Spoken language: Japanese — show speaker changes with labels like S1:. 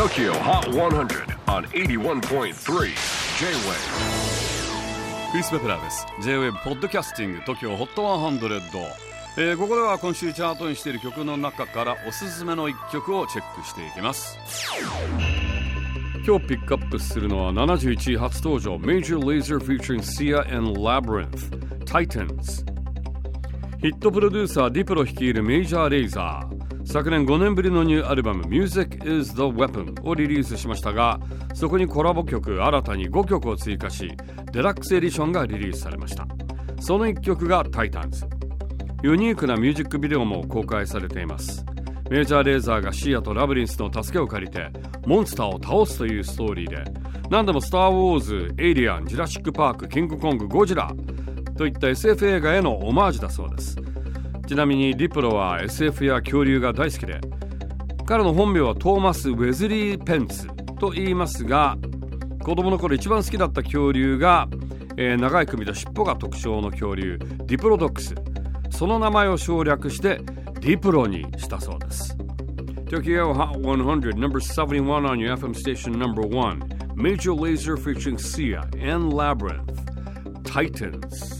S1: TOKYO HOT 100 on 81.3 J-WAVE
S2: クリス・ベプラーです。J-WAVE ポッドキャスティング TOKYO HOT 100、えー、ここでは今週チャートにしている曲の中からおすすめの一曲をチェックしていきます。今日ピックアップするのは71位初登場 Major Lazer featuring Sia and Labyrinth Titans ヒットプロデューサーディプロ率いるメジャーレイザー昨年5年ぶりのニューアルバム Music is the Weapon をリリースしましたがそこにコラボ曲新たに5曲を追加しデラックスエディションがリリースされました。その1曲が Titans ユニークなミュージックビデオも公開されています。メジャーレーザーがシーアとラブリンスの助けを借りてモンスターを倒すというストーリーで何でもスター・ウォーズ、エイリアン、ジュラシック・パーク、キングコング、ゴジラといった SF 映画へのオマージュだそうです。ちなみにディプロは SF や恐竜が大好きで彼の本名はトーマス・ウェズリー・ペンツと言いますが子供の頃一番好きだった恐竜が、えー、長い首と尻尾が特徴の恐竜ディプロドックス。その名前を省略してディプロにしたそうです。Tokyo Hot 100 number 71 on your FM station number 1 Major Laser featuring Sia and Labyrinth. Titans.